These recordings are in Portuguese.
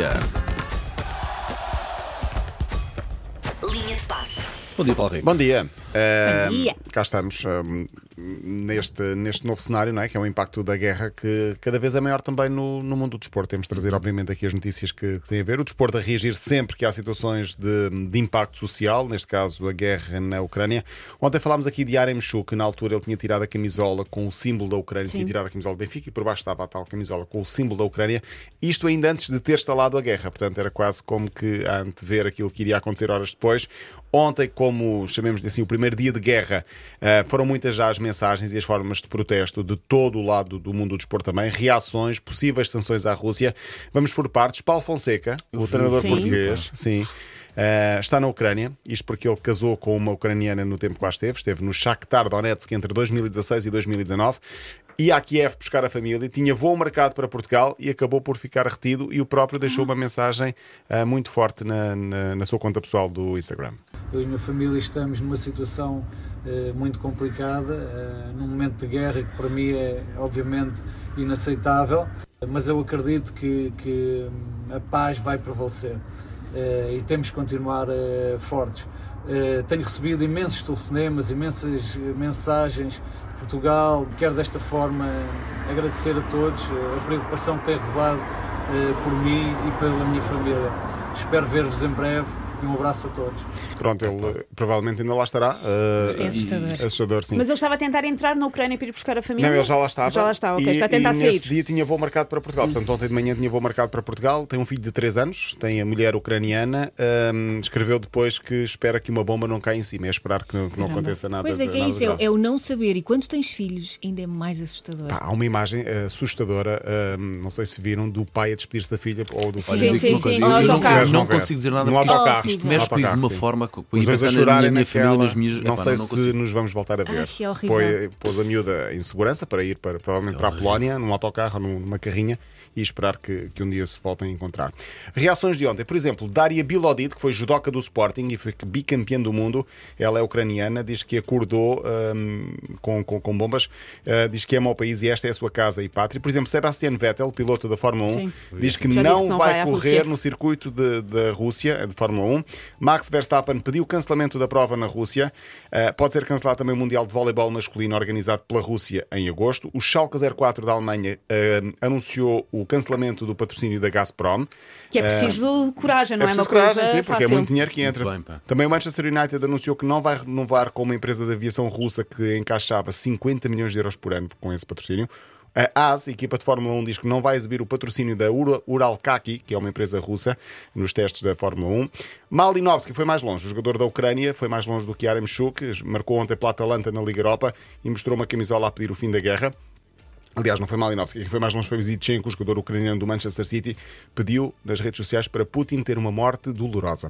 Yeah. Linha de passe. Bom dia, Paulo Rico. Bom dia. Eh, Bom dia. Cá estamos eh, neste, neste novo cenário, não é? que é o impacto da guerra, que cada vez é maior também no, no mundo do desporto. Temos de trazer, obviamente, aqui as notícias que, que têm a ver. O desporto a reagir sempre que há situações de, de impacto social, neste caso a guerra na Ucrânia. Ontem falámos aqui de Arem Chu, que na altura ele tinha tirado a camisola com o símbolo da Ucrânia, tinha tirado a camisola do Benfica e por baixo estava a tal camisola com o símbolo da Ucrânia. Isto ainda antes de ter instalado a guerra, portanto era quase como que a antever aquilo que iria acontecer horas depois. Ontem, como chamemos assim, o primeiro dia de guerra, eh, foram muitas já as mensagens e as formas de protesto de todo o lado do mundo do desporto também, reações, possíveis sanções à Rússia. Vamos por partes. Paulo Fonseca, o treinador Sim. português, sim. eh, está na Ucrânia, isto porque ele casou com uma ucraniana no tempo que lá esteve, esteve no Shakhtar Donetsk entre 2016 e 2019, ia a Kiev buscar a família, tinha voo marcado para Portugal e acabou por ficar retido e o próprio deixou uma mensagem eh, muito forte na, na, na sua conta pessoal do Instagram. Eu e a minha família estamos numa situação muito complicada, eh, num momento de guerra que para mim é obviamente inaceitável, mas eu acredito que, que hum, a paz vai prevalecer eh, e temos que continuar eh, fortes. Eh, tenho recebido imensos telefonemas, imensas mensagens de Portugal. Quero desta forma agradecer a todos eh, a preocupação que têm revelado eh, por mim e pela minha família. Espero ver-vos em breve e um abraço a todos. Pronto, ele eh, provavelmente ainda lá estará. eh, Isto é assustador. e- assustador, sim. Mas ele estava a tentar entrar na Ucrânia para ir buscar a família? Não, ele já lá estava. Já lá está, ok. E, está a tentar e sair. nesse dia tinha voo marcado para Portugal. Portanto, ontem de manhã tinha voo marcado para Portugal. Tem um filho de 3 anos, tem a mulher ucraniana. hum, escreveu depois que espera que uma bomba não caia em cima. É esperar que não, que não aconteça nada. Pois é que é isso, é, grave. é o não saber. E quando tens filhos, ainda é mais assustador. Pá, há uma imagem eh, assustadora, hum, não sei se viram, do pai a despedir-se da filha ou do pai Sim, a sim, sim. eu- eu não, não Não consigo dizer nada No porque isto, autocarro. Isto mexe comigo de uma sim. forma que Os depois dois a pensar na minha, minha família, nos miúdos. Não epá, sei não se consigo. nos vamos voltar a ver. Ai. Foi, pôs a miúda em segurança para ir para, provavelmente para a Polónia, num autocarro, num- numa carrinha, e esperar que, que um dia se voltem a encontrar. Reações de ontem. Por exemplo, Daria Bilodid, que foi judoca do Sporting e foi bicampeã do mundo, ela é ucraniana, diz que acordou hum, com, com, com bombas, uh, diz que ama o país e esta é a sua casa e pátria. Por exemplo, Sebastian Vettel, piloto da Fórmula 1, Sim. diz que não, disse que não vai, vai correr no circuito da Rússia, de Fórmula 1. Max Verstappen pediu cancelamento da prova na Rússia. Uh, pode ser cancelado também o Mundial de Voleibol masculino organizado pela Rússia em agosto. O Schalke 04 da Alemanha uh, anunciou o cancelamento do patrocínio da Gazprom. Que é preciso coragem, não é, preciso uma coisa coragem, sim, porque fácil. é muito dinheiro que entra. Bem. Também o Manchester United anunciou que não vai renovar com uma empresa de aviação russa que encaixava 50 milhões de euros por ano com esse patrocínio. A AS, equipa de Fórmula 1, diz que não vai exibir o patrocínio da Ura- Uralkaki, que é uma empresa russa, nos testes da Fórmula 1. Malinovski foi mais longe, o jogador da Ucrânia foi mais longe do que Yaremchuk, marcou ontem pela Atalanta na Liga Europa e mostrou uma camisola a pedir o fim da guerra. Aliás, não foi Malinovski, quem foi mais longe foi Zichenko, o jogador ucraniano do Manchester City, pediu nas redes sociais para Putin ter uma morte dolorosa.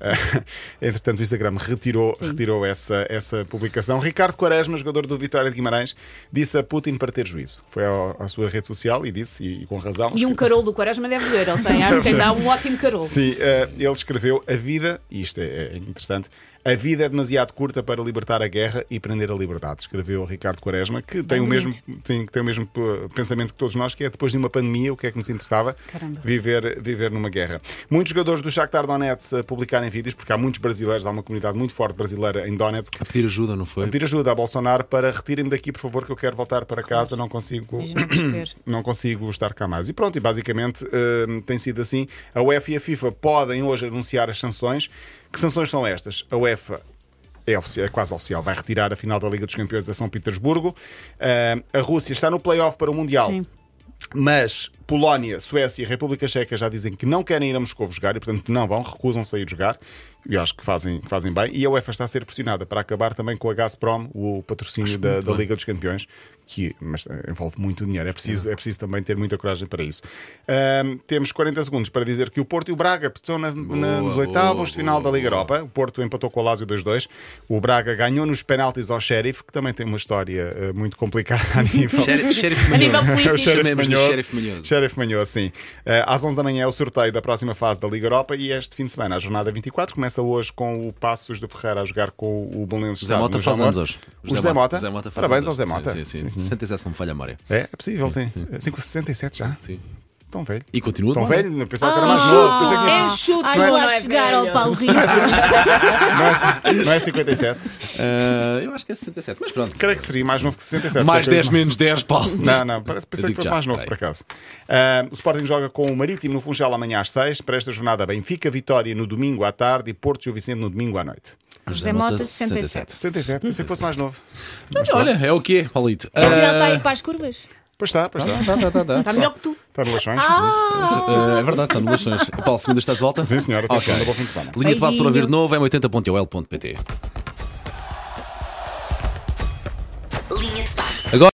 Ah, entretanto, o Instagram retirou, retirou essa, essa publicação. Ricardo Quaresma, jogador do Vitória de Guimarães, disse a Putin para ter juízo. Foi ao- à, sua rede social e disse, e, e com razão. E um carol do Quaresma deve ver, ele tem, acho que dá um ótimo carol. Sim, eh, ele escreveu a vida, e isto é, é interessante, a vida é demasiado curta para libertar a guerra e prender a liberdade, escreveu o Ricardo Quaresma, que tem, o mesmo, sim, que tem o mesmo eh, pensamento que todos nós, que é depois de uma pandemia, o que é que nos interessava? Caramba. Viver, viver numa guerra. Muitos jogadores do Shakhtar Donetsk a publicarem vídeos, porque há muitos brasileiros, há uma comunidade muito forte brasileira em Donetsk, A pedir ajuda, não foi? a pedir ajuda a Bolsonaro para retirem-me daqui, por favor, que eu quero voltar para casa, não consigo não consigo estar cá mais. E pronto, e basicamente hum, tem sido assim. A UEFA e a FIFA podem hoje anunciar as sanções. Que sanções são estas? A UEFA. É, ofici- é quase oficial, vai retirar a final da Liga dos Campeões da São Petersburgo. Hum, a Rússia está no play-off para o Mundial. Sim. Mas Polónia, Suécia e República Checa já dizem que não querem ir a Moscou jogar e, portanto, não vão, recusam sair jogar. E eu acho que fazem, que fazem bem. E a UEFA está a ser pressionada para acabar também com a Gazprom, o patrocínio da, da. Liga dos Campeões, que mas, eh, envolve muito dinheiro. É preciso, é preciso também ter muita coragem para isso. Ahm, temos 40 segundos para dizer que o Porto e o Braga estão na- na- nos boa, oitavos de final boa, da Liga boa. Europa. O Porto empatou com o Lazio 2-2. O Braga ganhou nos penaltis ao Sheriff, que também tem uma história eh, muito complicada a nível. Sheriff, Sheriff A nível político. Chamemos-lhe. Sheriff Manhoso. Sheriff Manhoso, sim. Eh, às 11 da manhã é o sorteio da próxima fase da Liga Europa e este fim de semana, a jornada 24, começa hoje com o Passos de Ferreira a jogar com o Belenenses. Zé Mota faz anos hoje. O José Mota? Zé Mota faz Parabéns ao Zé. Mota. Sim, sim, sim. Sim, sim. 67, se não me falha a memória. É, é possível, sim. 5,67 já. Sim. Tão velho. E continua Tão velho? Eu Pensava que era mais novo. Pensei que É Hás não lá é chegar ao velho. Paulo Rico. Não é, não é 57? Ah, eu acho que é 67, mas pronto. Creio que seria mais novo que 67. Mais Sei que- 10 menos 10, Paulo. Não, não, parece, pensei que digo fosse já, mais novo, peraí. por acaso. Ah, o Sporting joga com o Marítimo no Funchal amanhã às 6. Para esta jornada, Benfica, Vitória no domingo à tarde e Porto Gil Vicente no domingo à noite. José Mota, 67. 67, pensei que fosse mais novo. Olha, é o que é, Paulito. Mas ele Ah, está aí para as curvas? Pois está, pois está. tá, tá, tá, tá. Está melhor que tu. Está no Leixões. Ah, é verdade, está no Leixões. Paulo, segunda estás de volta? Sim, senhora. Até Ok. bom fim de semana. Linha de passo para ouvir de novo em 80.ol.pt.